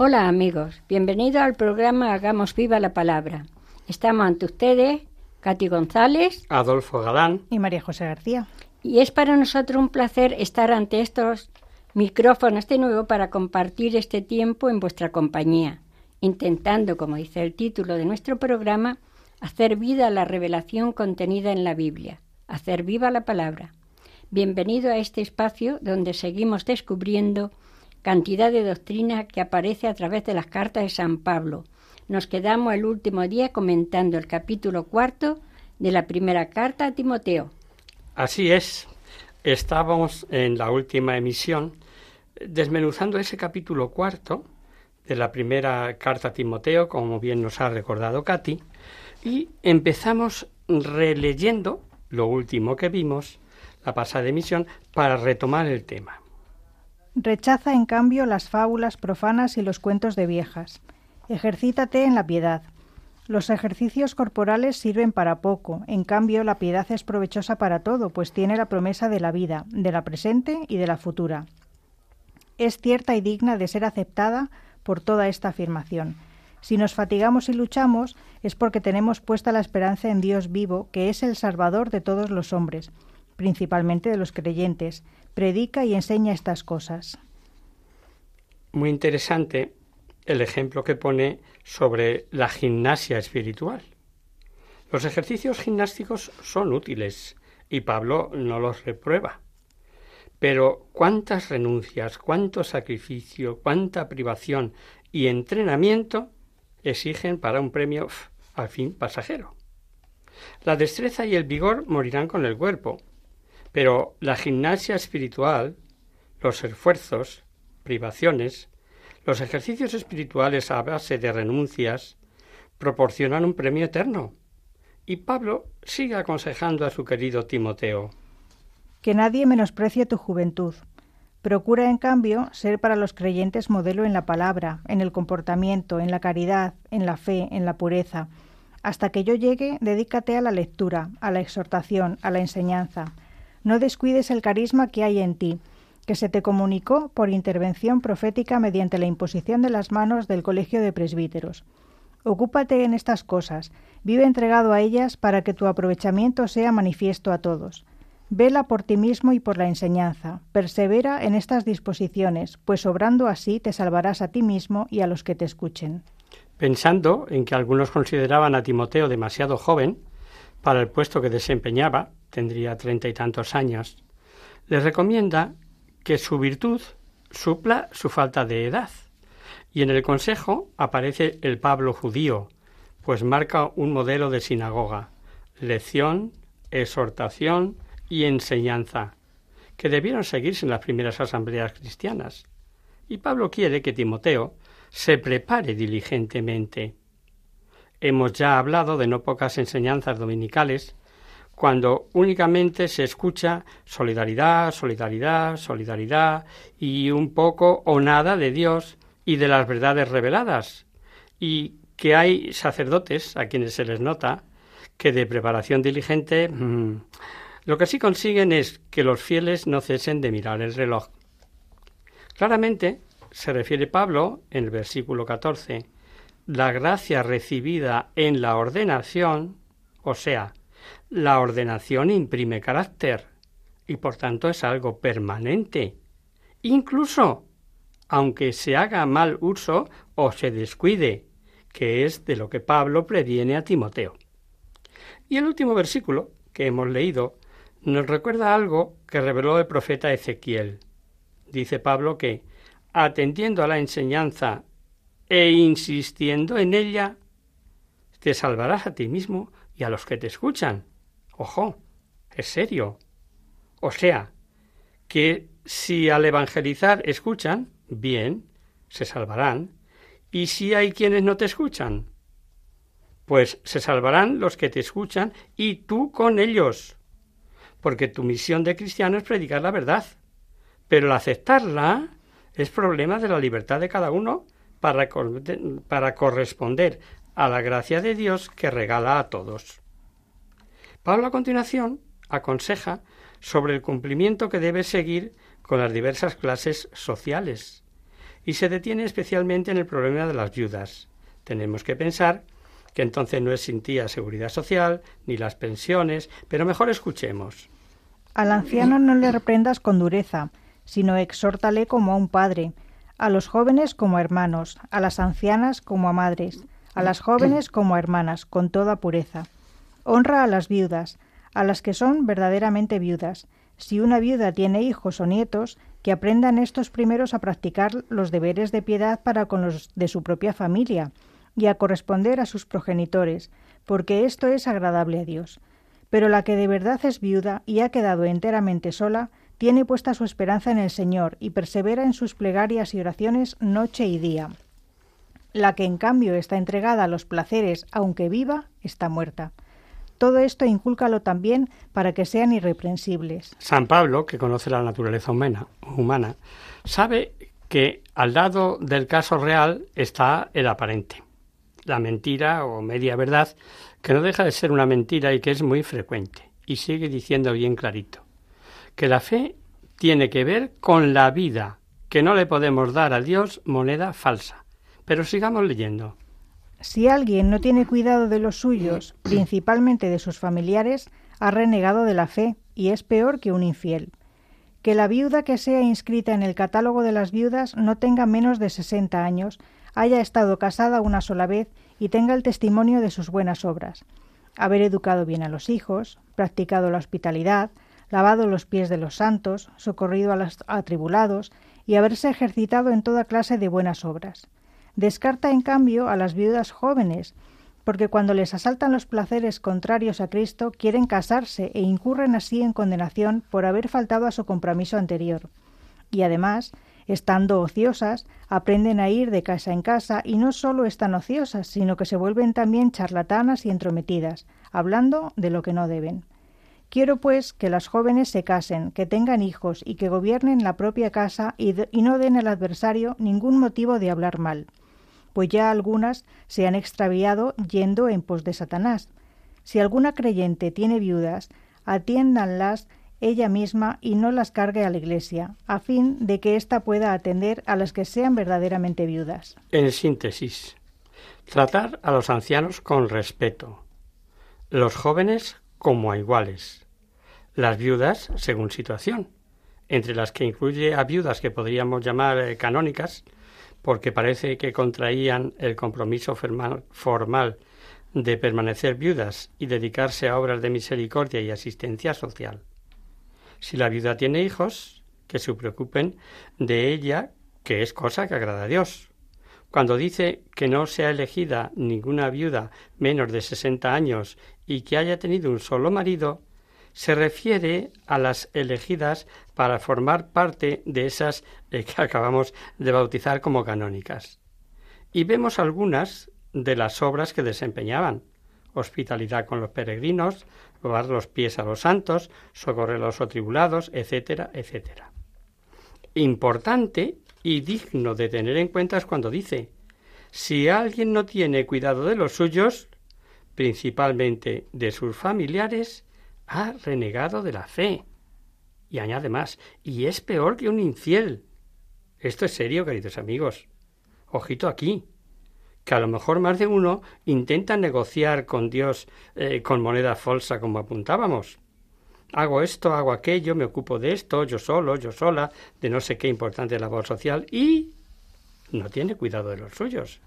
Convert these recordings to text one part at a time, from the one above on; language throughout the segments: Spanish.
Hola amigos, bienvenidos al programa Hagamos Viva la Palabra. Estamos ante ustedes, Katy González Adolfo Galán y María José García. y es para nosotros un placer estar ante estos micrófonos de nuevo para compartir este tiempo en vuestra compañía, intentando, como dice el título de nuestro programa, hacer vida a la revelación contenida en la Biblia, hacer viva la palabra. Bienvenido a este espacio donde seguimos descubriendo cantidad de doctrina que aparece a través de las cartas de San Pablo. Nos quedamos el último día comentando el capítulo cuarto de la primera carta a Timoteo. Así es, estábamos en la última emisión desmenuzando ese capítulo cuarto de la primera carta a Timoteo, como bien nos ha recordado Katy, y empezamos releyendo lo último que vimos, la pasada emisión, para retomar el tema. Rechaza, en cambio, las fábulas profanas y los cuentos de viejas. Ejercítate en la piedad. Los ejercicios corporales sirven para poco, en cambio la piedad es provechosa para todo, pues tiene la promesa de la vida, de la presente y de la futura. Es cierta y digna de ser aceptada por toda esta afirmación. Si nos fatigamos y luchamos es porque tenemos puesta la esperanza en Dios vivo, que es el Salvador de todos los hombres, principalmente de los creyentes. Predica y enseña estas cosas. Muy interesante el ejemplo que pone sobre la gimnasia espiritual. Los ejercicios gimnásticos son útiles y Pablo no los reprueba. Pero cuántas renuncias, cuánto sacrificio, cuánta privación y entrenamiento exigen para un premio al fin pasajero. La destreza y el vigor morirán con el cuerpo, pero la gimnasia espiritual, los esfuerzos, privaciones, los ejercicios espirituales a base de renuncias proporcionan un premio eterno. Y Pablo sigue aconsejando a su querido Timoteo. Que nadie menosprecie tu juventud. Procura, en cambio, ser para los creyentes modelo en la palabra, en el comportamiento, en la caridad, en la fe, en la pureza. Hasta que yo llegue, dedícate a la lectura, a la exhortación, a la enseñanza. No descuides el carisma que hay en ti, que se te comunicó por intervención profética mediante la imposición de las manos del Colegio de Presbíteros. Ocúpate en estas cosas, vive entregado a ellas para que tu aprovechamiento sea manifiesto a todos. Vela por ti mismo y por la enseñanza, persevera en estas disposiciones, pues obrando así te salvarás a ti mismo y a los que te escuchen. Pensando en que algunos consideraban a Timoteo demasiado joven para el puesto que desempeñaba, tendría treinta y tantos años, les recomienda que su virtud supla su falta de edad. Y en el consejo aparece el Pablo judío, pues marca un modelo de sinagoga, lección, exhortación y enseñanza, que debieron seguirse en las primeras asambleas cristianas. Y Pablo quiere que Timoteo se prepare diligentemente. Hemos ya hablado de no pocas enseñanzas dominicales cuando únicamente se escucha solidaridad, solidaridad, solidaridad y un poco o nada de Dios y de las verdades reveladas, y que hay sacerdotes a quienes se les nota que de preparación diligente mmm, lo que sí consiguen es que los fieles no cesen de mirar el reloj. Claramente se refiere Pablo en el versículo 14, la gracia recibida en la ordenación, o sea, la ordenación imprime carácter y por tanto es algo permanente. Incluso aunque se haga mal uso o se descuide, que es de lo que Pablo previene a Timoteo. Y el último versículo que hemos leído nos recuerda algo que reveló el profeta Ezequiel. Dice Pablo que, atendiendo a la enseñanza e insistiendo en ella, te salvarás a ti mismo y a los que te escuchan. Ojo, es serio. O sea, que si al evangelizar escuchan, bien, se salvarán, ¿Y si hay quienes no te escuchan? Pues se salvarán los que te escuchan y tú con ellos. Porque tu misión de cristiano es predicar la verdad. Pero el aceptarla es problema de la libertad de cada uno para, para corresponder a la gracia de Dios que regala a todos. Pablo a continuación aconseja sobre el cumplimiento que debe seguir con las diversas clases sociales y se detiene especialmente en el problema de las viudas. Tenemos que pensar que entonces no existía seguridad social ni las pensiones, pero mejor escuchemos. Al anciano no le reprendas con dureza, sino exhórtale como a un padre, a los jóvenes como a hermanos, a las ancianas como a madres, a las jóvenes como a hermanas, con toda pureza. Honra a las viudas, a las que son verdaderamente viudas. Si una viuda tiene hijos o nietos, que aprendan estos primeros a practicar los deberes de piedad para con los de su propia familia y a corresponder a sus progenitores, porque esto es agradable a Dios. Pero la que de verdad es viuda y ha quedado enteramente sola, tiene puesta su esperanza en el Señor y persevera en sus plegarias y oraciones noche y día. La que en cambio está entregada a los placeres, aunque viva, está muerta. Todo esto incúlcalo también para que sean irreprensibles. San Pablo, que conoce la naturaleza humana, humana, sabe que al lado del caso real está el aparente, la mentira o media verdad, que no deja de ser una mentira y que es muy frecuente. Y sigue diciendo bien clarito que la fe tiene que ver con la vida, que no le podemos dar a Dios moneda falsa. Pero sigamos leyendo. Si alguien no tiene cuidado de los suyos, principalmente de sus familiares, ha renegado de la fe y es peor que un infiel. Que la viuda que sea inscrita en el catálogo de las viudas no tenga menos de sesenta años, haya estado casada una sola vez y tenga el testimonio de sus buenas obras. Haber educado bien a los hijos, practicado la hospitalidad, lavado los pies de los santos, socorrido a los atribulados y haberse ejercitado en toda clase de buenas obras. Descarta, en cambio, a las viudas jóvenes, porque cuando les asaltan los placeres contrarios a Cristo, quieren casarse e incurren así en condenación por haber faltado a su compromiso anterior. Y además, estando ociosas, aprenden a ir de casa en casa y no solo están ociosas, sino que se vuelven también charlatanas y entrometidas, hablando de lo que no deben. Quiero, pues, que las jóvenes se casen, que tengan hijos y que gobiernen la propia casa y, no den al adversario ningún motivo de hablar mal, pues ya algunas se han extraviado yendo en pos de Satanás. Si alguna creyente tiene viudas, atiéndanlas ella misma y no las cargue a la Iglesia, a fin de que ésta pueda atender a las que sean verdaderamente viudas. En síntesis, tratar a los ancianos con respeto, los jóvenes como a iguales. Las viudas según situación, entre las que incluye a viudas que podríamos llamar eh, canónicas, porque parece que contraían el compromiso formal de permanecer viudas y dedicarse a obras de misericordia y asistencia social. Si la viuda tiene hijos, que se preocupen de ella, que es cosa que agrada a Dios. Cuando dice que no sea elegida ninguna viuda menos de sesenta años y que haya tenido un solo marido, se refiere a las elegidas para formar parte de esas eh, que acabamos de bautizar como canónicas. Y vemos algunas de las obras que desempeñaban hospitalidad con los peregrinos, lavar los pies a los santos, socorrer a los atribulados, etcétera, etcétera. Importante y digno de tener en cuenta es cuando dice si alguien no tiene cuidado de los suyos, principalmente de sus familiares, ha renegado de la fe. Y añade más, y es peor que un infiel. Esto es serio, queridos amigos. Ojito aquí, que a lo mejor más de uno intenta negociar con Dios eh, con moneda falsa, como apuntábamos. Hago esto, hago aquello, me ocupo de esto, yo solo, yo sola, de no sé qué importante labor social, y no tiene cuidado de los suyos,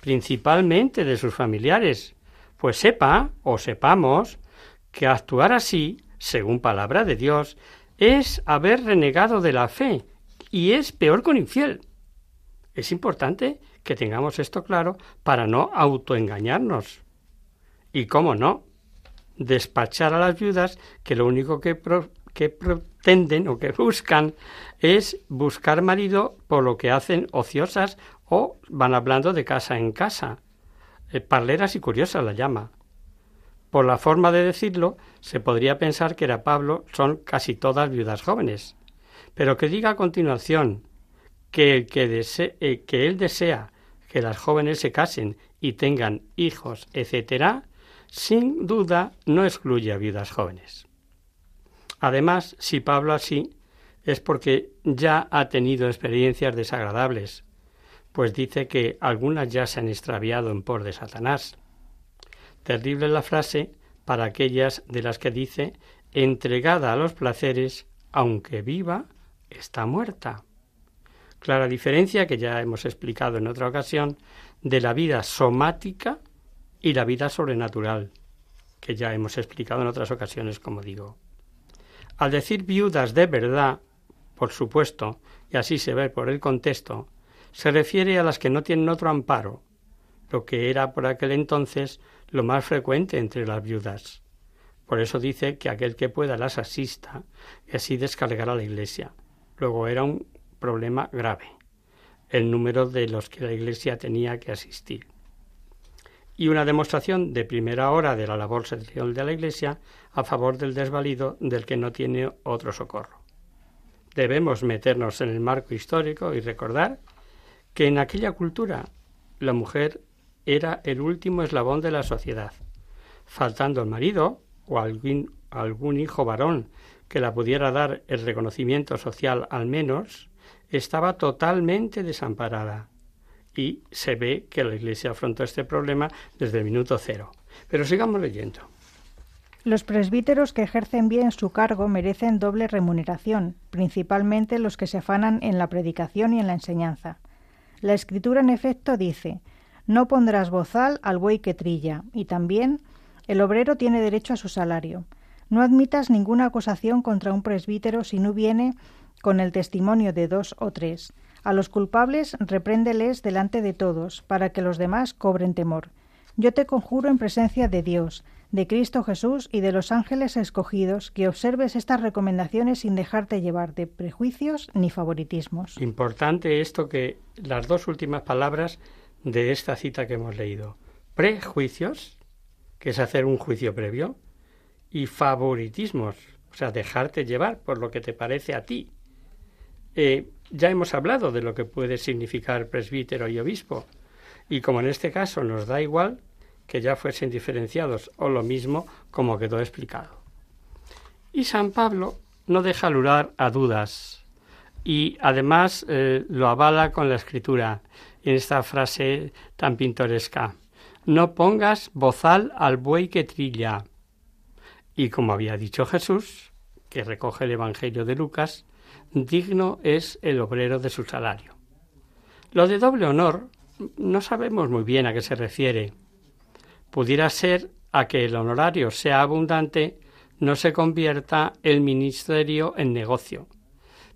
principalmente de sus familiares pues sepa o sepamos que actuar así, según palabra de Dios, es haber renegado de la fe y es peor con infiel. Es importante que tengamos esto claro para no autoengañarnos. Y cómo no, despachar a las viudas que lo único que, que pretenden o que buscan es buscar marido por lo que hacen ociosas o van hablando de casa en casa. Eh, parleras y curiosas la llama. Por la forma de decirlo, se podría pensar que era Pablo son casi todas viudas jóvenes. Pero que diga a continuación que, que, eh, que él desea que las jóvenes se casen y tengan hijos, etc., sin duda no excluye a viudas jóvenes. Además, si Pablo así, es porque ya ha tenido experiencias desagradables, pues dice que algunas ya se han extraviado en por de Satanás. Terrible la frase para aquellas de las que dice entregada a los placeres, aunque viva, está muerta. Clara diferencia que ya hemos explicado en otra ocasión de la vida somática y la vida sobrenatural, que ya hemos explicado en otras ocasiones, como digo. Al decir viudas de verdad, por supuesto, y así se ve por el contexto, se refiere a las que no tienen otro amparo, lo que era por aquel entonces lo más frecuente entre las viudas. Por eso dice que aquel que pueda las asista y así descargará la iglesia. Luego era un problema grave, el número de los que la iglesia tenía que asistir. Y una demostración de primera hora de la labor social de la iglesia a favor del desvalido del que no tiene otro socorro. Debemos meternos en el marco histórico y recordar que en aquella cultura la mujer era el último eslabón de la sociedad. Faltando el marido o algún, algún hijo varón que la pudiera dar el reconocimiento social al menos, estaba totalmente desamparada. Y se ve que la Iglesia afrontó este problema desde el minuto cero. Pero sigamos leyendo. Los presbíteros que ejercen bien su cargo merecen doble remuneración, principalmente los que se afanan en la predicación y en la enseñanza. La Escritura, en efecto, dice No pondrás bozal al buey que trilla, y también el obrero tiene derecho a su salario. No admitas ninguna acusación contra un presbítero si no viene con el testimonio de dos o tres. A los culpables repréndeles delante de todos, para que los demás cobren temor. Yo te conjuro en presencia de Dios, de Cristo Jesús y de los ángeles escogidos, que observes estas recomendaciones sin dejarte llevar de prejuicios ni favoritismos. Importante esto que las dos últimas palabras de esta cita que hemos leído. Prejuicios, que es hacer un juicio previo, y favoritismos, o sea, dejarte llevar por lo que te parece a ti. Eh, ya hemos hablado de lo que puede significar presbítero y obispo, y como en este caso nos da igual, que ya fuesen diferenciados o lo mismo como quedó explicado. Y San Pablo no deja lugar a dudas y además eh, lo avala con la escritura esta frase tan pintoresca. No pongas bozal al buey que trilla. Y como había dicho Jesús, que recoge el Evangelio de Lucas, digno es el obrero de su salario. Lo de doble honor no sabemos muy bien a qué se refiere, pudiera ser a que el honorario sea abundante, no se convierta el ministerio en negocio,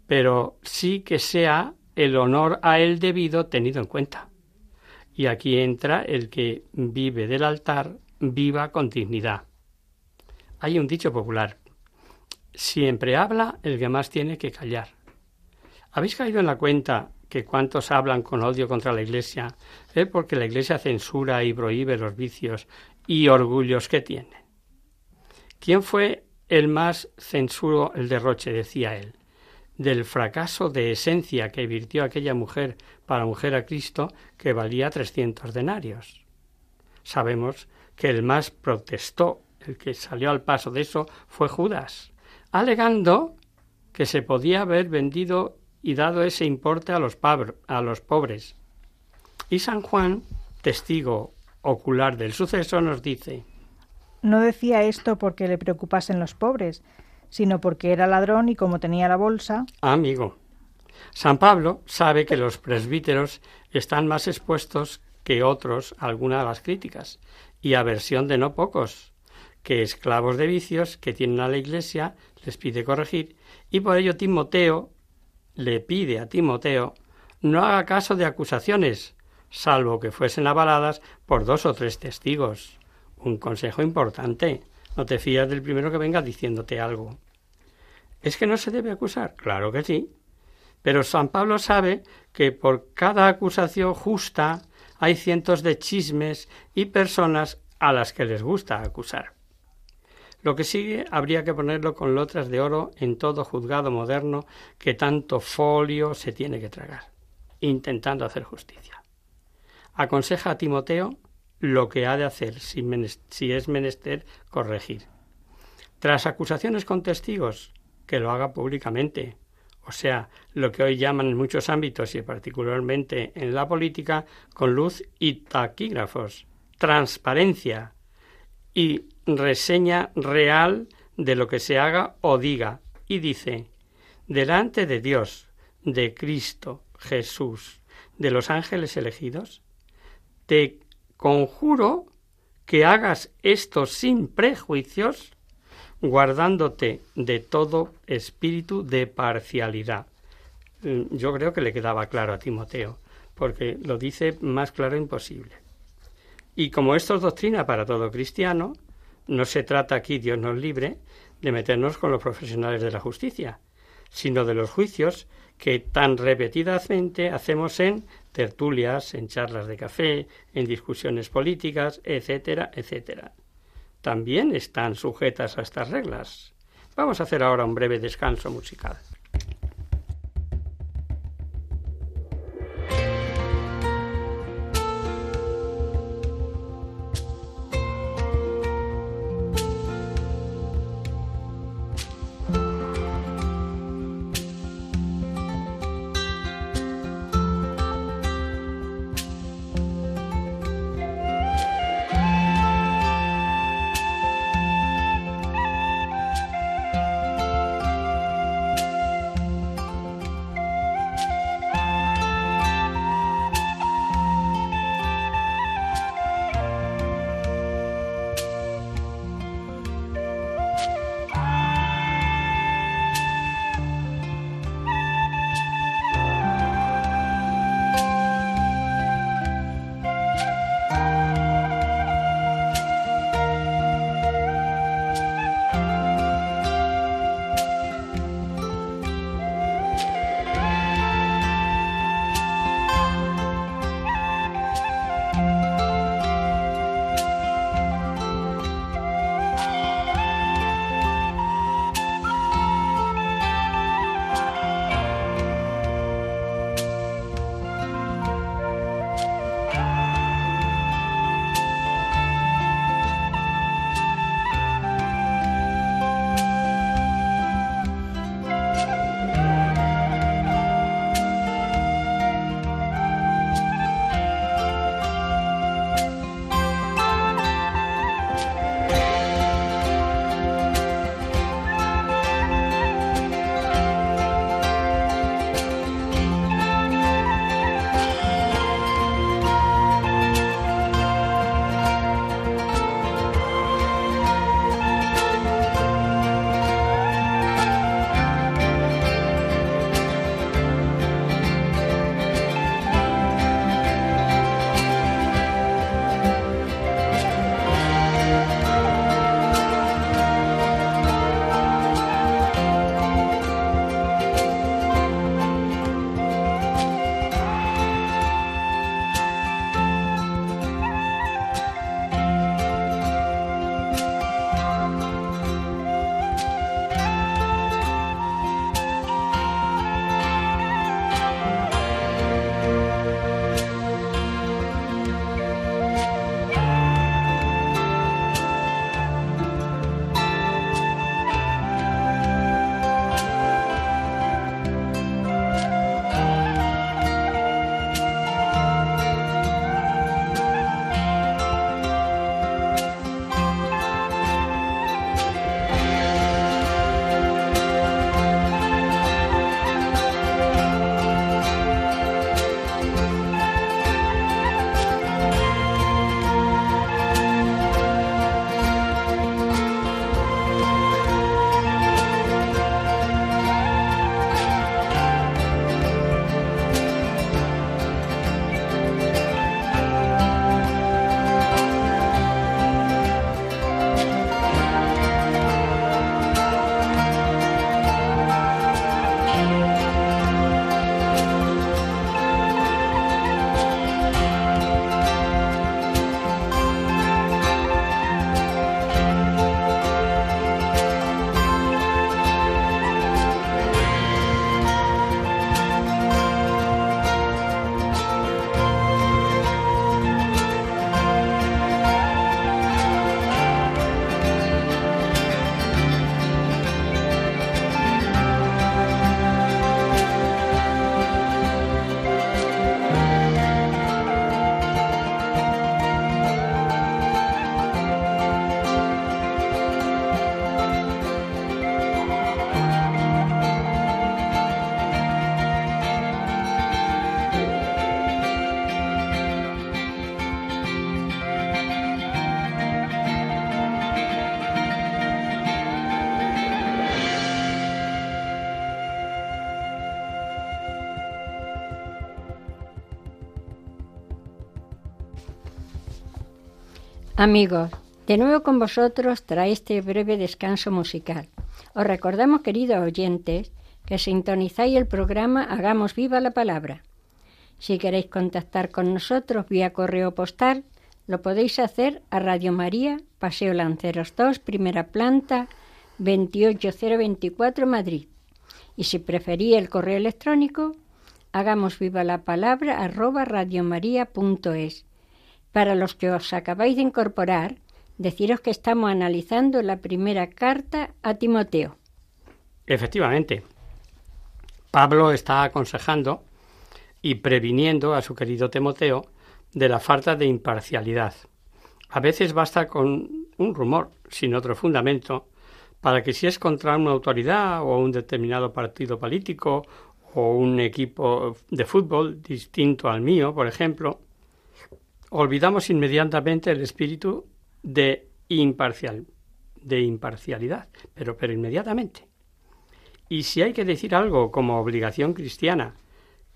pero sí que sea el honor a él debido tenido en cuenta. Y aquí entra el que vive del altar, viva con dignidad. Hay un dicho popular, siempre habla el que más tiene que callar. ¿Habéis caído en la cuenta que cuantos hablan con odio contra la Iglesia es porque la Iglesia censura y prohíbe los vicios y orgullos que tiene. ¿Quién fue el más censuro el derroche? decía él, del fracaso de esencia que virtió aquella mujer para mujer a Cristo que valía trescientos denarios. Sabemos que el más protestó, el que salió al paso de eso, fue Judas, alegando que se podía haber vendido y dado ese importe a los, a los pobres. Y San Juan, testigo ocular del suceso, nos dice No decía esto porque le preocupasen los pobres, sino porque era ladrón y como tenía la bolsa. Amigo, San Pablo sabe que los presbíteros están más expuestos que otros a alguna de las críticas y aversión de no pocos, que esclavos de vicios que tienen a la Iglesia les pide corregir, y por ello Timoteo le pide a Timoteo no haga caso de acusaciones, salvo que fuesen avaladas por dos o tres testigos. Un consejo importante. No te fías del primero que venga diciéndote algo. ¿Es que no se debe acusar? Claro que sí. Pero San Pablo sabe que por cada acusación justa hay cientos de chismes y personas a las que les gusta acusar. Lo que sigue habría que ponerlo con lotras de oro en todo juzgado moderno que tanto folio se tiene que tragar, intentando hacer justicia. Aconseja a Timoteo lo que ha de hacer si, es menester corregir. Tras acusaciones con testigos, que lo haga públicamente, o sea, lo que hoy llaman en muchos ámbitos y particularmente en la política, con luz y taquígrafos, transparencia y reseña real de lo que se haga o diga, y dice, delante de Dios, de Cristo, Jesús, de los ángeles elegidos, te conjuro que hagas esto sin prejuicios guardándote de todo espíritu de parcialidad. Mm, yo creo que le quedaba claro a Timoteo, porque lo dice más claro imposible. Y como esto es doctrina para todo cristiano, no se trata aquí, Dios nos libre, de meternos con los profesionales de la justicia, sino de los juicios que tan repetidamente hacemos en tertulias, en charlas de café, en discusiones políticas, etcétera, etcétera también están sujetas a estas reglas. Vamos a hacer ahora un breve descanso musical. Amigos, de nuevo con vosotros trae este breve descanso musical. Os recordamos, queridos oyentes, que sintonizáis el programa Hagamos viva la palabra. Si queréis contactar con nosotros vía correo postal, lo podéis hacer a Radio María, Paseo Lanceros 2, primera planta, 28024 Madrid. Y si preferís el correo electrónico, hagamos viva la palabra arroba radiomaria.es. Para los que os acabáis de incorporar, deciros que estamos analizando la primera carta a Timoteo. Efectivamente, Pablo está aconsejando y previniendo a su querido Timoteo de la falta de imparcialidad. A veces basta con un rumor sin otro fundamento para que si es contra una autoridad o un determinado partido político o un equipo de fútbol distinto al mío, por ejemplo, olvidamos inmediatamente el espíritu de imparcial, de imparcialidad, pero, pero inmediatamente. Y si hay que decir algo como obligación cristiana,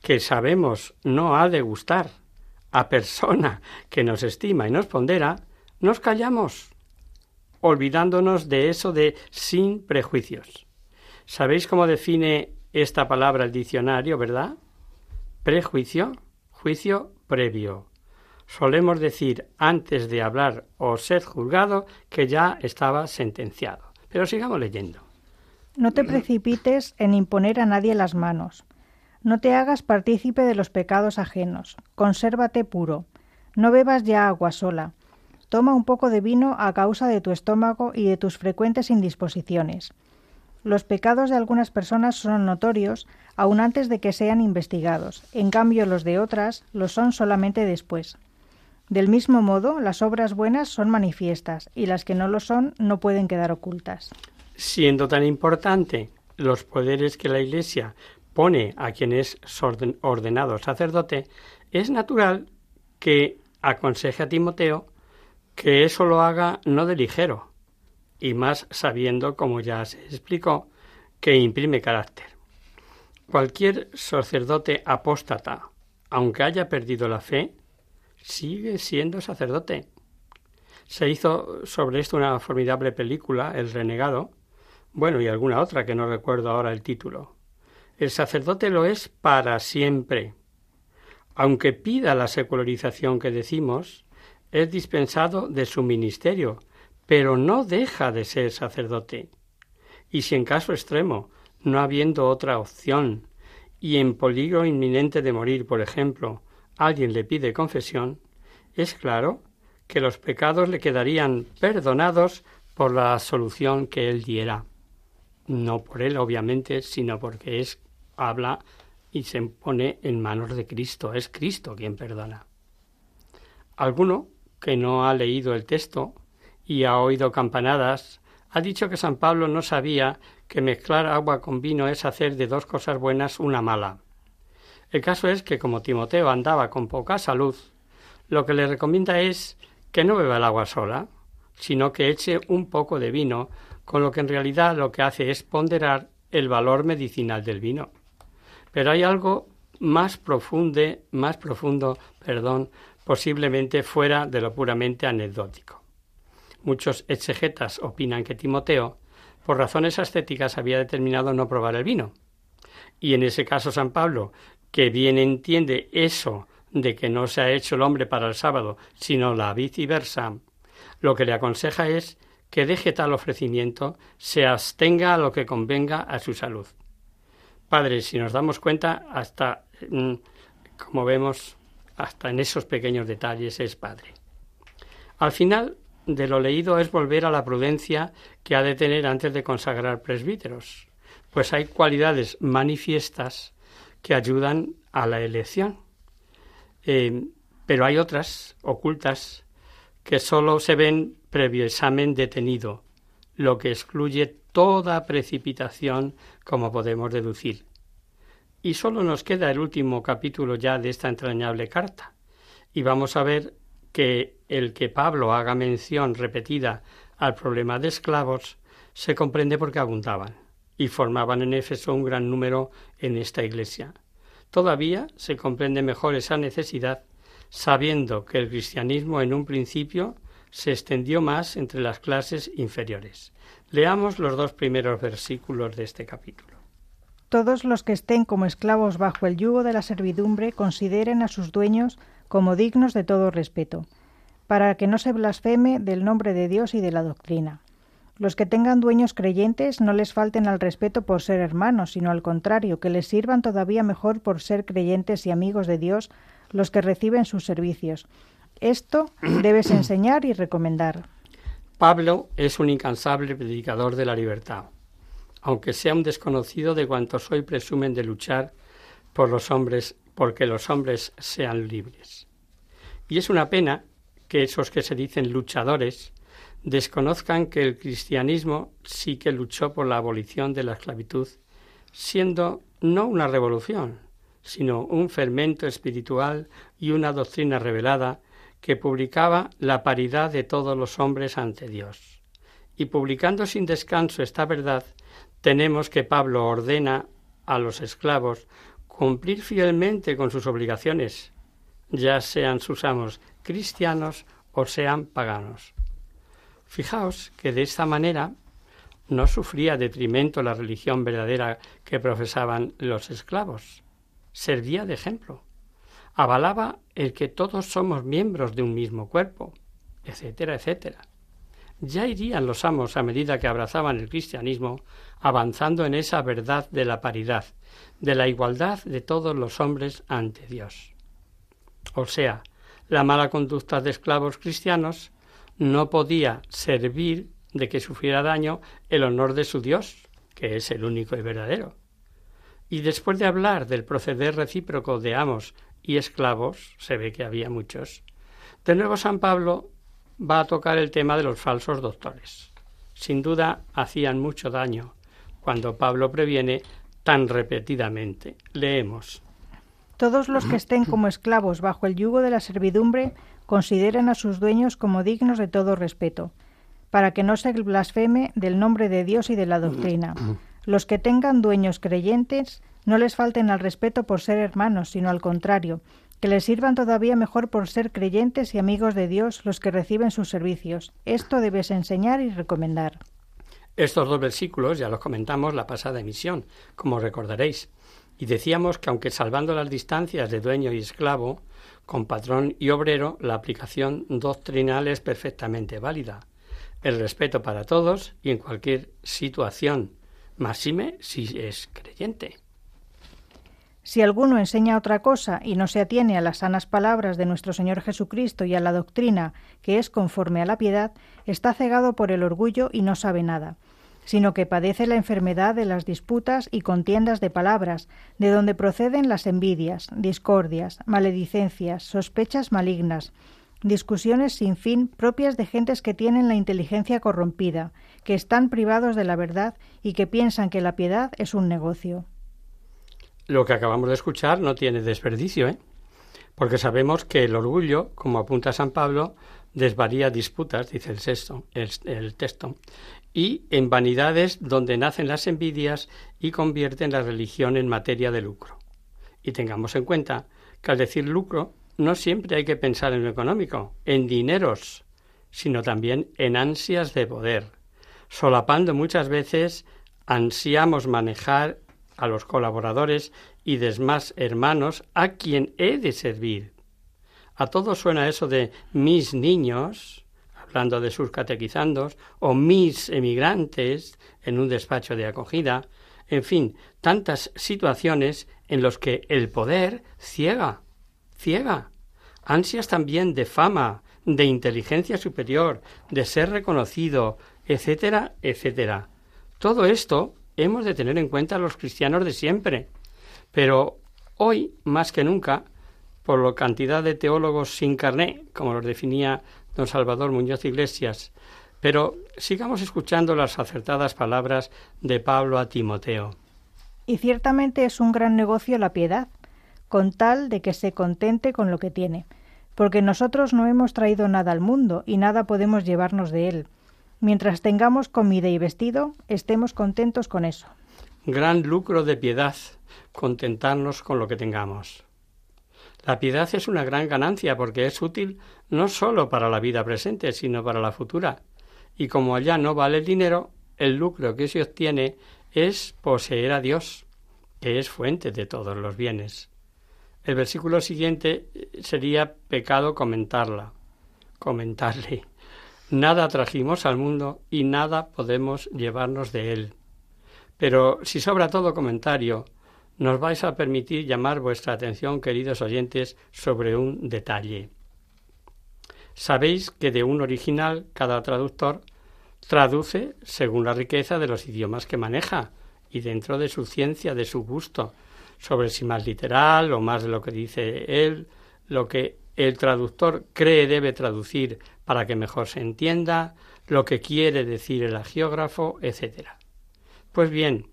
que sabemos no ha de gustar a persona que nos estima y nos pondera, nos callamos, olvidándonos de eso de sin prejuicios. ¿Sabéis cómo define esta palabra el diccionario, verdad? Prejuicio, juicio previo. Solemos decir antes de hablar o ser juzgado que ya estaba sentenciado. Pero sigamos leyendo. No te precipites en imponer a nadie las manos. No te hagas partícipe de los pecados ajenos. Consérvate puro. No bebas ya agua sola. Toma un poco de vino a causa de tu estómago y de tus frecuentes indisposiciones. Los pecados de algunas personas son notorios aun antes de que sean investigados, en cambio los de otras lo son solamente después. Del mismo modo, las obras buenas son manifiestas y las que no lo son no pueden quedar ocultas. Siendo tan importante los poderes que la Iglesia pone a quien es ordenado sacerdote, es natural que aconseje a Timoteo que eso lo haga no de ligero, y más sabiendo, como ya se explicó, que imprime carácter. Cualquier sacerdote apóstata, aunque haya perdido la fe, sigue siendo sacerdote. Se hizo sobre esto una formidable película, El renegado, bueno, y alguna otra que no recuerdo ahora el título. El sacerdote lo es para siempre. Aunque pida la secularización que decimos, es dispensado de su ministerio, pero no deja de ser sacerdote. Y si en caso extremo, no habiendo otra opción, y en peligro inminente de morir, por ejemplo, alguien le pide confesión, es claro que los pecados le quedarían perdonados por la solución que él diera. No por él, obviamente, sino porque es habla y se pone en manos de Cristo. Es Cristo quien perdona. Alguno que no ha leído el texto y ha oído campanadas, ha dicho que San Pablo no sabía que mezclar agua con vino es hacer de dos cosas buenas una mala. El caso es que como Timoteo andaba con poca salud, lo que le recomienda es que no beba el agua sola, sino que eche un poco de vino, con lo que en realidad lo que hace es ponderar el valor medicinal del vino. Pero hay algo más profundo, más profundo, perdón, posiblemente fuera de lo puramente anecdótico. Muchos exegetas opinan que Timoteo, por razones ascéticas, había determinado no probar el vino. Y en ese caso San Pablo, que bien entiende eso de que no se ha hecho el hombre para el sábado, sino la viceversa, lo que le aconseja es que deje tal ofrecimiento, se abstenga a lo que convenga a su salud. Padre, si nos damos cuenta, hasta, mm, como vemos, hasta en esos pequeños detalles es Padre. Al final, de lo leído es volver a la prudencia que ha de tener antes de consagrar presbíteros, pues hay cualidades manifiestas que ayudan a la elección. Eh, pero hay otras ocultas que sólo se ven previo examen detenido, lo que excluye toda precipitación, como podemos deducir. Y sólo nos queda el último capítulo ya de esta entrañable carta, y vamos a ver que el que Pablo haga mención repetida al problema de esclavos se comprende porque abundaban y formaban en Éfeso un gran número en esta iglesia. Todavía se comprende mejor esa necesidad sabiendo que el cristianismo en un principio se extendió más entre las clases inferiores. Leamos los dos primeros versículos de este capítulo. Todos los que estén como esclavos bajo el yugo de la servidumbre consideren a sus dueños como dignos de todo respeto, para que no se blasfeme del nombre de Dios y de la doctrina. Los que tengan dueños creyentes no les falten al respeto por ser hermanos, sino al contrario, que les sirvan todavía mejor por ser creyentes y amigos de Dios los que reciben sus servicios. Esto debes enseñar y recomendar. Pablo es un incansable predicador de la libertad aunque sea un desconocido de cuantos hoy presumen de luchar por los hombres, porque los hombres sean libres. Y es una pena que esos que se dicen luchadores desconozcan que el cristianismo sí que luchó por la abolición de la esclavitud, siendo no una revolución, sino un fermento espiritual y una doctrina revelada que publicaba la paridad de todos los hombres ante Dios. Y publicando sin descanso esta verdad, tenemos que Pablo ordena a los esclavos cumplir fielmente con sus obligaciones, ya sean sus amos cristianos o sean paganos. Fijaos que de esta manera no sufría detrimento la religión verdadera que profesaban los esclavos. Servía de ejemplo. Avalaba el que todos somos miembros de un mismo cuerpo, etcétera, etcétera ya irían los amos a medida que abrazaban el cristianismo, avanzando en esa verdad de la paridad, de la igualdad de todos los hombres ante Dios. O sea, la mala conducta de esclavos cristianos no podía servir de que sufriera daño el honor de su Dios, que es el único y verdadero. Y después de hablar del proceder recíproco de amos y esclavos, se ve que había muchos, de nuevo San Pablo va a tocar el tema de los falsos doctores. Sin duda hacían mucho daño cuando Pablo previene tan repetidamente. Leemos. Todos los que estén como esclavos bajo el yugo de la servidumbre consideren a sus dueños como dignos de todo respeto, para que no se blasfeme del nombre de Dios y de la doctrina. Los que tengan dueños creyentes no les falten al respeto por ser hermanos, sino al contrario, que les sirvan todavía mejor por ser creyentes y amigos de Dios los que reciben sus servicios. Esto debes enseñar y recomendar. Estos dos versículos ya los comentamos la pasada emisión, como recordaréis, y decíamos que aunque salvando las distancias de dueño y esclavo, con patrón y obrero, la aplicación doctrinal es perfectamente válida. El respeto para todos y en cualquier situación, máxime si es creyente. Si alguno enseña otra cosa y no se atiene a las sanas palabras de nuestro Señor Jesucristo y a la doctrina que es conforme a la piedad, está cegado por el orgullo y no sabe nada, sino que padece la enfermedad de las disputas y contiendas de palabras, de donde proceden las envidias, discordias, maledicencias, sospechas malignas, discusiones sin fin propias de gentes que tienen la inteligencia corrompida, que están privados de la verdad y que piensan que la piedad es un negocio. Lo que acabamos de escuchar no tiene desperdicio, ¿eh? porque sabemos que el orgullo, como apunta San Pablo, desvaría disputas, dice el, sexto, el, texto, y en vanidades donde nacen las envidias y convierten la religión en materia de lucro. Y tengamos en cuenta que al decir lucro no siempre hay que pensar en lo económico, en dineros, sino también en ansias de poder. Solapando muchas veces ansiamos manejar a los colaboradores y demás hermanos a quien he de servir. A todos suena eso de mis niños, hablando de sus catequizandos, o mis emigrantes en un despacho de acogida, en fin, tantas situaciones en las que el poder ciega, ciega. Ansias también de fama, de inteligencia superior, de ser reconocido, etcétera, etcétera. Todo esto hemos de tener en cuenta los cristianos de siempre. Pero hoy, más que nunca, por la cantidad de teólogos sin carné, como los definía don Salvador Muñoz Iglesias, pero sigamos escuchando las acertadas palabras de Pablo a Timoteo. Y ciertamente es un gran negocio la piedad, con tal de que se contente con lo que tiene, porque nosotros no hemos traído nada al mundo y nada podemos llevarnos de él Mientras tengamos comida y vestido, estemos contentos con eso. Gran lucro de piedad, contentarnos con lo que tengamos. La piedad es una gran ganancia porque es útil no sólo para la vida presente, sino para la futura. Y como allá no vale el dinero, el lucro que se obtiene es poseer a Dios, que es fuente de todos los bienes. El versículo siguiente sería pecado comentarla, comentarle. Nada trajimos al mundo y nada podemos llevarnos de él. Pero si sobra todo comentario, nos vais a permitir llamar vuestra atención, queridos oyentes, sobre un detalle. Sabéis que de un original cada traductor traduce según la riqueza de los idiomas que maneja y dentro de su ciencia, de su gusto, sobre si más literal o más de lo que dice él, lo que el traductor cree debe traducir para que mejor se entienda, lo que quiere decir el agiógrafo, etc. Pues bien,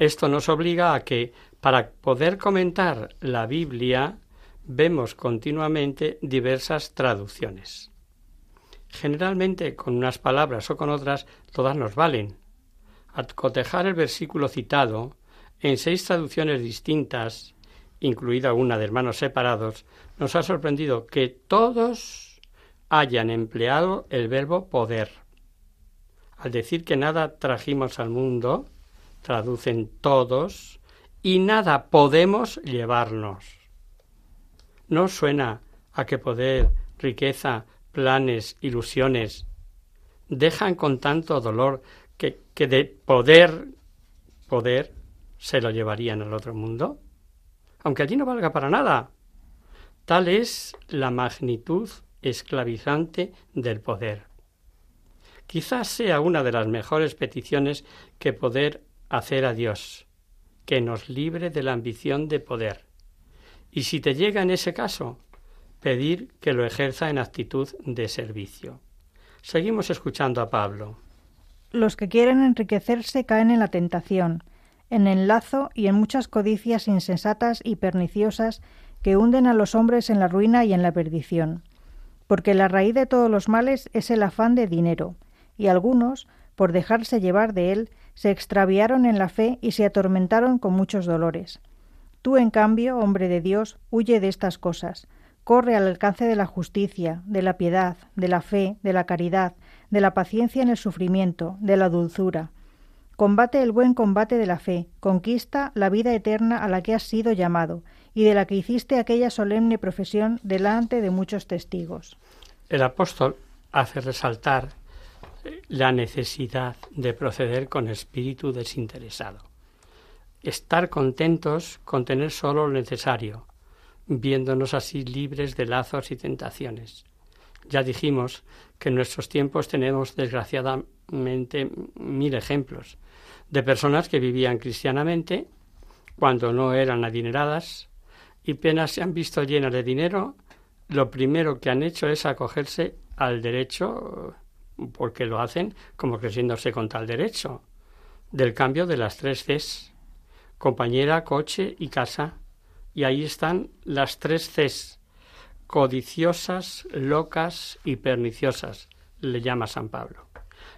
esto nos obliga a que para poder comentar la Biblia vemos continuamente diversas traducciones. Generalmente con unas palabras o con otras todas nos valen. Al cotejar el versículo citado en seis traducciones distintas, incluida una de hermanos separados, nos ha sorprendido que todos hayan empleado el verbo poder. Al decir que nada trajimos al mundo, traducen todos, y nada podemos llevarnos. ¿No suena a que poder, riqueza, planes, ilusiones dejan con tanto dolor que, que de poder, poder, se lo llevarían al otro mundo? Aunque allí no valga para nada. Tal es la magnitud esclavizante del poder. Quizás sea una de las mejores peticiones que poder hacer a Dios, que nos libre de la ambición de poder. Y si te llega en ese caso, pedir que lo ejerza en actitud de servicio. Seguimos escuchando a Pablo. Los que quieren enriquecerse caen en la tentación, en el lazo y en muchas codicias insensatas y perniciosas que hunden a los hombres en la ruina y en la perdición. Porque la raíz de todos los males es el afán de dinero, y algunos, por dejarse llevar de él, se extraviaron en la fe y se atormentaron con muchos dolores. Tú, en cambio, hombre de Dios, huye de estas cosas, corre al alcance de la justicia, de la piedad, de la fe, de la caridad, de la paciencia en el sufrimiento, de la dulzura. Combate el buen combate de la fe, conquista la vida eterna a la que has sido llamado, y de la que hiciste aquella solemne profesión delante de muchos testigos. El apóstol hace resaltar la necesidad de proceder con espíritu desinteresado. Estar contentos con tener solo lo necesario, viéndonos así libres de lazos y tentaciones. Ya dijimos que en nuestros tiempos tenemos desgraciadamente mil ejemplos de personas que vivían cristianamente cuando no eran adineradas y apenas se han visto llenas de dinero, lo primero que han hecho es acogerse al derecho porque lo hacen como creciéndose con tal derecho, del cambio de las tres Cs, compañera, coche y casa. Y ahí están las tres Cs, codiciosas, locas y perniciosas, le llama San Pablo.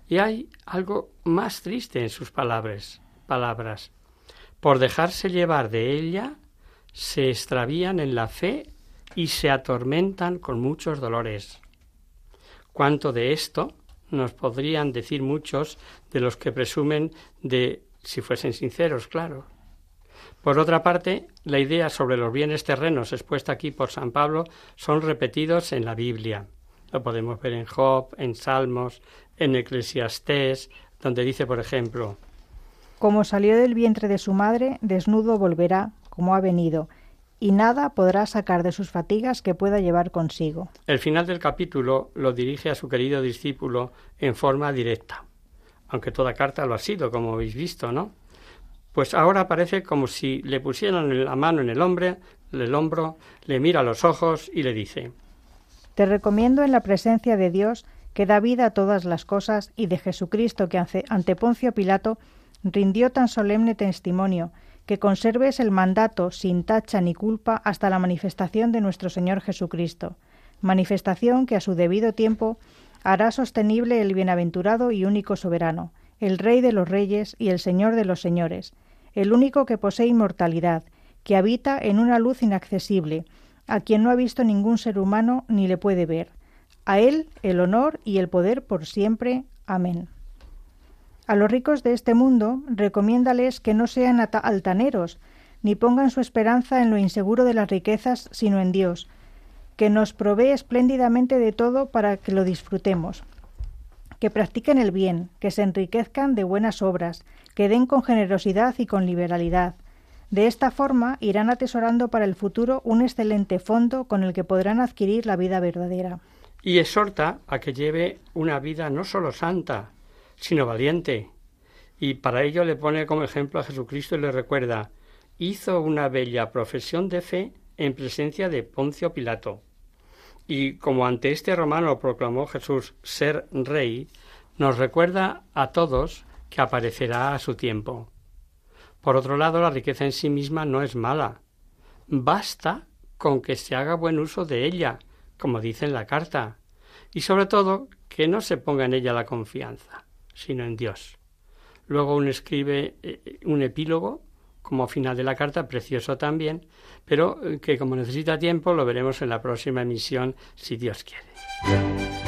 Y hay algo más triste en sus palabras, palabras. Por dejarse llevar de ella, se extravían en la fe y se atormentan con muchos dolores. Cuánto de esto nos podrían decir muchos de los que presumen de si fuesen sinceros, claro. Por otra parte, la idea sobre los bienes terrenos expuesta aquí por San Pablo son repetidos en la Biblia. Lo podemos ver en Job, en Salmos, en Eclesiastés, donde dice, por ejemplo, Como salió del vientre de su madre, desnudo volverá, como ha venido, y nada podrá sacar de sus fatigas que pueda llevar consigo. El final del capítulo lo dirige a su querido discípulo en forma directa, aunque toda carta lo ha sido, como habéis visto, ¿no? Pues ahora parece como si le pusieran la mano en el hombre, el hombro, le mira a los ojos y le dice Te recomiendo en la presencia de Dios que da vida a todas las cosas y de Jesucristo que ante Poncio Pilato rindió tan solemne testimonio que conserves el mandato sin tacha ni culpa hasta la manifestación de nuestro Señor Jesucristo, manifestación que a su debido tiempo hará sostenible el bienaventurado y único soberano, el Rey de los reyes y el Señor de los señores, el único que posee inmortalidad, que habita en una luz inaccesible, a quien no ha visto ningún ser humano ni le puede ver. A Él el honor y el poder por siempre. Amén. A los ricos de este mundo recomiéndales que no sean altaneros, ni pongan su esperanza en lo inseguro de las riquezas, sino en Dios, que nos provee espléndidamente de todo para que lo disfrutemos. Que practiquen el bien, que se enriquezcan de buenas obras, que den con generosidad y con liberalidad. De esta forma irán atesorando para el futuro un excelente fondo con el que podrán adquirir la vida verdadera. Y exhorta a que lleve una vida no solo santa, sino valiente. Y para ello le pone como ejemplo a Jesucristo y le recuerda hizo una bella profesión de fe en presencia de Poncio Pilato. Y como ante este romano proclamó Jesús ser rey, nos recuerda a todos que aparecerá a su tiempo. Por otro lado, la riqueza en sí misma no es mala. Basta con que se haga buen uso de ella, como dice en la carta, y sobre todo que no se ponga en ella la confianza, sino en Dios. Luego uno escribe eh, un epílogo como final de la carta, precioso también, pero eh, que como necesita tiempo lo veremos en la próxima emisión, si Dios quiere.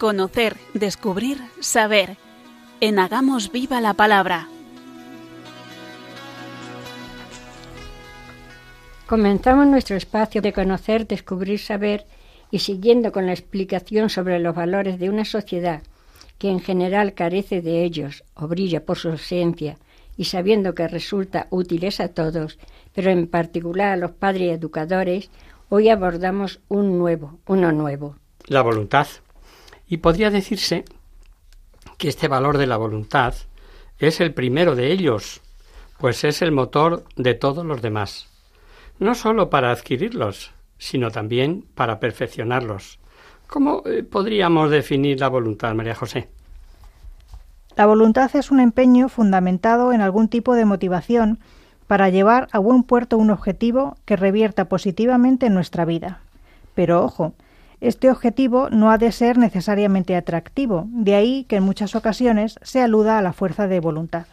Conocer, descubrir, saber. En Hagamos Viva la Palabra. Comenzamos nuestro espacio de conocer, descubrir, saber y siguiendo con la explicación sobre los valores de una sociedad que en general carece de ellos o brilla por su ausencia y sabiendo que resulta útiles a todos, pero en particular a los padres y educadores, hoy abordamos un nuevo, uno nuevo. La voluntad. Y podría decirse que este valor de la voluntad es el primero de ellos, pues es el motor de todos los demás, no sólo para adquirirlos, sino también para perfeccionarlos. ¿Cómo eh, podríamos definir la voluntad, María José? La voluntad es un empeño fundamentado en algún tipo de motivación para llevar a buen puerto un objetivo que revierta positivamente en nuestra vida. Pero ojo, este objetivo no ha de ser necesariamente atractivo, de ahí que en muchas ocasiones se aluda a la fuerza de voluntad.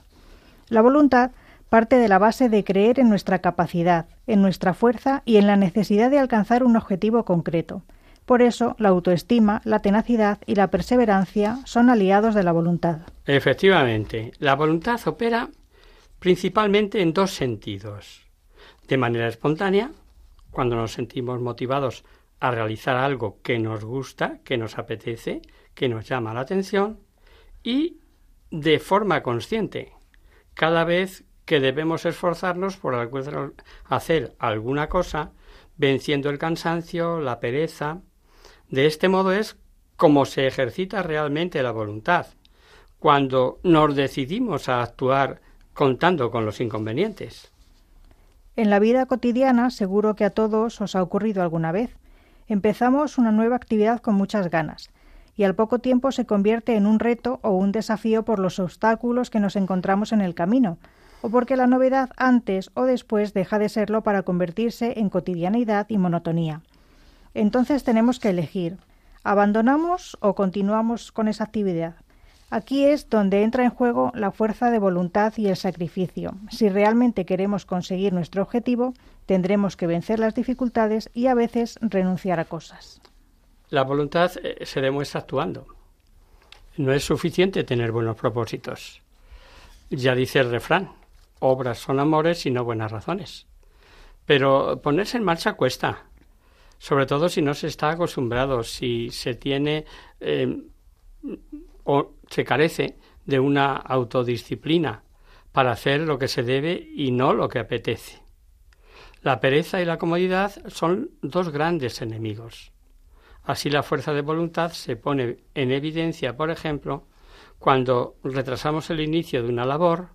La voluntad parte de la base de creer en nuestra capacidad, en nuestra fuerza y en la necesidad de alcanzar un objetivo concreto. Por eso, la autoestima, la tenacidad y la perseverancia son aliados de la voluntad. Efectivamente, la voluntad opera principalmente en dos sentidos. De manera espontánea, cuando nos sentimos motivados a realizar algo que nos gusta, que nos apetece, que nos llama la atención y de forma consciente. Cada vez que debemos esforzarnos por hacer alguna cosa, venciendo el cansancio, la pereza. De este modo es como se ejercita realmente la voluntad, cuando nos decidimos a actuar contando con los inconvenientes. En la vida cotidiana seguro que a todos os ha ocurrido alguna vez Empezamos una nueva actividad con muchas ganas y al poco tiempo se convierte en un reto o un desafío por los obstáculos que nos encontramos en el camino, o porque la novedad antes o después deja de serlo para convertirse en cotidianidad y monotonía. Entonces tenemos que elegir, ¿abandonamos o continuamos con esa actividad? Aquí es donde entra en juego la fuerza de voluntad y el sacrificio. Si realmente queremos conseguir nuestro objetivo, tendremos que vencer las dificultades y a veces renunciar a cosas. La voluntad eh, se demuestra actuando. No es suficiente tener buenos propósitos. Ya dice el refrán, obras son amores y no buenas razones. Pero ponerse en marcha cuesta, sobre todo si no se está acostumbrado, si se tiene eh, o se carece de una autodisciplina para hacer lo que se debe y no lo que apetece. La pereza y la comodidad son dos grandes enemigos. Así la fuerza de voluntad se pone en evidencia, por ejemplo, cuando retrasamos el inicio de una labor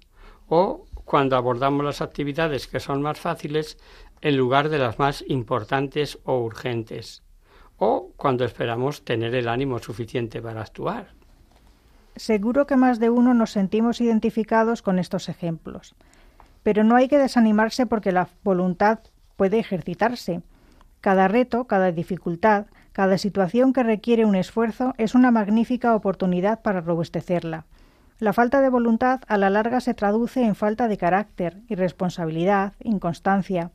o cuando abordamos las actividades que son más fáciles en lugar de las más importantes o urgentes, o cuando esperamos tener el ánimo suficiente para actuar. Seguro que más de uno nos sentimos identificados con estos ejemplos. Pero no hay que desanimarse porque la voluntad puede ejercitarse. Cada reto, cada dificultad, cada situación que requiere un esfuerzo es una magnífica oportunidad para robustecerla. La falta de voluntad a la larga se traduce en falta de carácter, irresponsabilidad, inconstancia,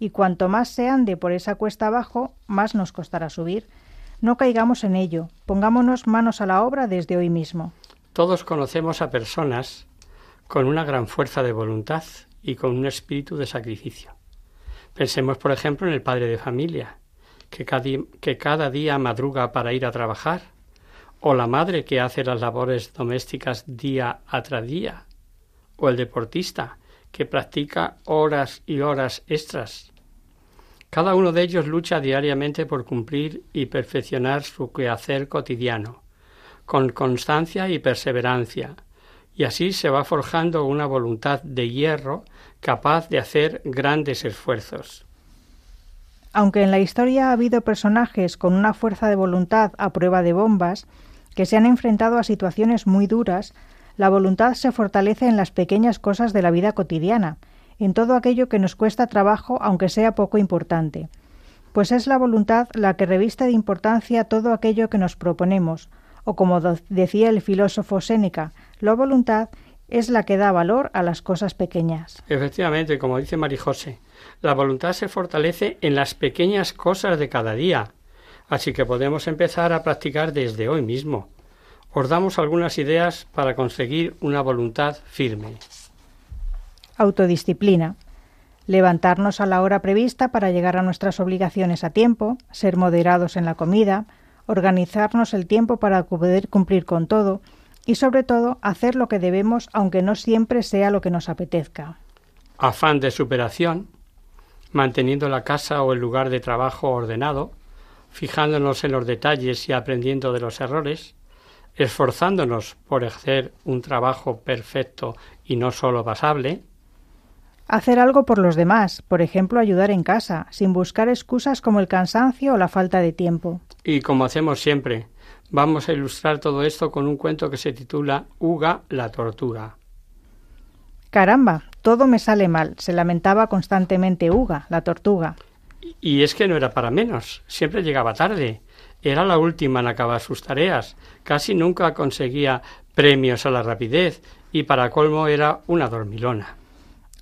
y cuanto más se ande por esa cuesta abajo, más nos costará subir. No caigamos en ello, pongámonos manos a la obra desde hoy mismo. Todos conocemos a personas con una gran fuerza de voluntad y con un espíritu de sacrificio. Pensemos, por ejemplo, en el padre de familia, que cada, día madruga para ir a trabajar, o la madre que hace las labores domésticas día a tras día, o el deportista que practica horas y horas extras, cada uno de ellos lucha diariamente por cumplir y perfeccionar su quehacer cotidiano, con constancia y perseverancia, y así se va forjando una voluntad de hierro capaz de hacer grandes esfuerzos. Aunque en la historia ha habido personajes con una fuerza de voluntad a prueba de bombas, que se han enfrentado a situaciones muy duras, la voluntad se fortalece en las pequeñas cosas de la vida cotidiana, en todo aquello que nos cuesta trabajo aunque sea poco importante, pues es la voluntad la que reviste de importancia todo aquello que nos proponemos, o como decía el filósofo Séneca, la voluntad es la que da valor a las cosas pequeñas. Efectivamente, como dice Marijose, la voluntad se fortalece en las pequeñas cosas de cada día, así que podemos empezar a practicar desde hoy mismo. Os damos algunas ideas para conseguir una voluntad firme. Autodisciplina. Levantarnos a la hora prevista para llegar a nuestras obligaciones a tiempo, ser moderados en la comida, organizarnos el tiempo para poder cumplir con todo y sobre todo hacer lo que debemos aunque no siempre sea lo que nos apetezca. Afán de superación, manteniendo la casa o el lugar de trabajo ordenado, fijándonos en los detalles y aprendiendo de los errores, esforzándonos por hacer un trabajo perfecto y no solo pasable, Hacer algo por los demás, por ejemplo, ayudar en casa, sin buscar excusas como el cansancio o la falta de tiempo. Y como hacemos siempre, vamos a ilustrar todo esto con un cuento que se titula Uga la tortuga. Caramba, todo me sale mal, se lamentaba constantemente Uga, la tortuga. Y es que no era para menos, siempre llegaba tarde. Era la última en acabar sus tareas, casi nunca conseguía premios a la rapidez y para colmo era una dormilona.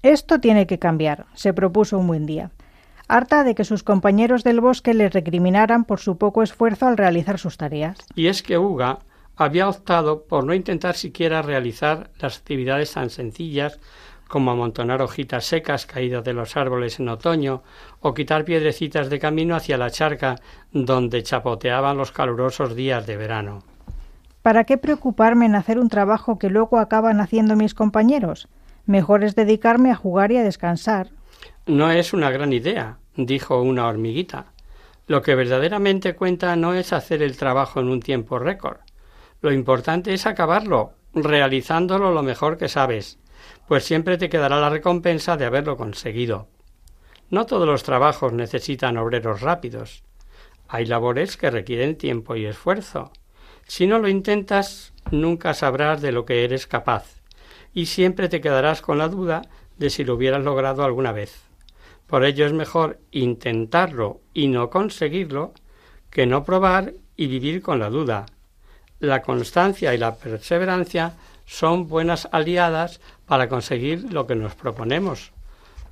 Esto tiene que cambiar, se propuso un buen día, harta de que sus compañeros del bosque le recriminaran por su poco esfuerzo al realizar sus tareas. Y es que Uga había optado por no intentar siquiera realizar las actividades tan sencillas como amontonar hojitas secas caídas de los árboles en otoño o quitar piedrecitas de camino hacia la charca donde chapoteaban los calurosos días de verano. ¿Para qué preocuparme en hacer un trabajo que luego acaban haciendo mis compañeros? Mejor es dedicarme a jugar y a descansar. No es una gran idea, dijo una hormiguita. Lo que verdaderamente cuenta no es hacer el trabajo en un tiempo récord. Lo importante es acabarlo, realizándolo lo mejor que sabes, pues siempre te quedará la recompensa de haberlo conseguido. No todos los trabajos necesitan obreros rápidos. Hay labores que requieren tiempo y esfuerzo. Si no lo intentas, nunca sabrás de lo que eres capaz y siempre te quedarás con la duda de si lo hubieras logrado alguna vez. Por ello es mejor intentarlo y no conseguirlo que no probar y vivir con la duda. la constancia y la perseverancia son buenas aliadas para conseguir lo que nos proponemos.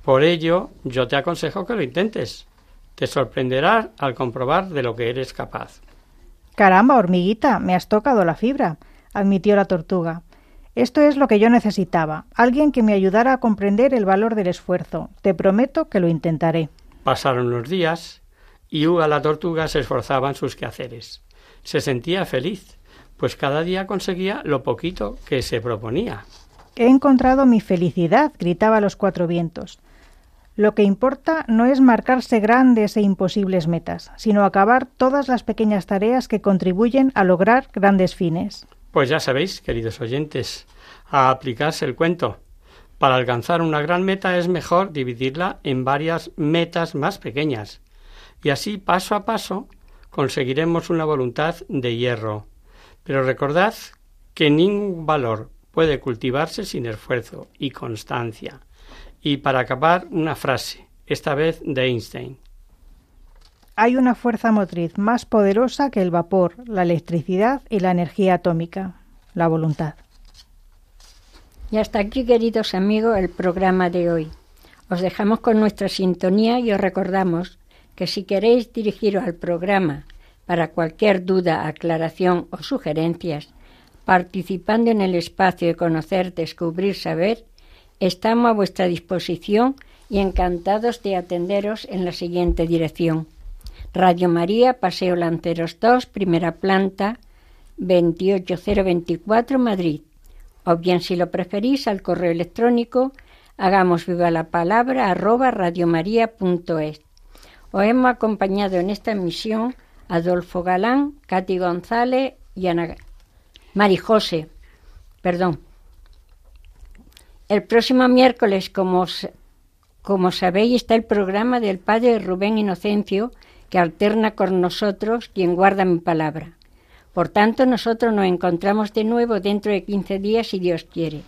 Por ello, yo te aconsejo que lo intentes. Te sorprenderás al comprobar de lo que eres capaz. Caramba, hormiguita, me has tocado la fibra, admitió la tortuga. Esto es lo que yo necesitaba, alguien que me ayudara a comprender el valor del esfuerzo. Te prometo que lo intentaré. Pasaron los días y Uga la tortuga se esforzaba en sus quehaceres. Se sentía feliz, pues cada día conseguía lo poquito que se proponía. He encontrado mi felicidad, gritaba a los cuatro vientos. Lo que importa no es marcarse grandes e imposibles metas, sino acabar todas las pequeñas tareas que contribuyen a lograr grandes fines. Pues ya sabéis, queridos oyentes, a aplicarse el cuento. Para alcanzar una gran meta es mejor dividirla en varias metas más pequeñas, y así paso a paso conseguiremos una voluntad de hierro. Pero recordad que ningún valor puede cultivarse sin esfuerzo y constancia. Y para acabar, una frase, esta vez de Einstein. Hay una fuerza motriz más poderosa que el vapor, la electricidad y la energía atómica, la voluntad. Y hasta aquí, queridos amigos, el programa de hoy. Os dejamos con nuestra sintonía y os recordamos que si queréis dirigiros al programa para cualquier duda, aclaración o sugerencias, participando en el espacio de conocer, descubrir, saber, estamos a vuestra disposición y encantados de atenderos en la siguiente dirección. Radio María, Paseo Lanceros 2, primera planta, 28024, Madrid. O bien, si lo preferís, al correo electrónico hagamos viva la palabra arroba. Os hemos acompañado en esta emisión Adolfo Galán, Katy González y Ana Marijose, perdón. El próximo miércoles, como, como sabéis, está el programa del Padre Rubén Inocencio, que alterna con nosotros quien guarda mi palabra. Por tanto, nosotros nos encontramos de nuevo dentro de 15 días, si Dios quiere.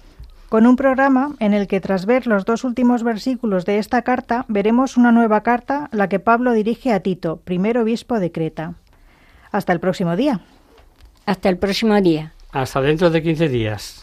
Con un programa en el que, tras ver los dos últimos versículos de esta carta, veremos una nueva carta, la que Pablo dirige a Tito, primer obispo de Creta. Hasta el próximo día. Hasta el próximo día. Hasta dentro de 15 días.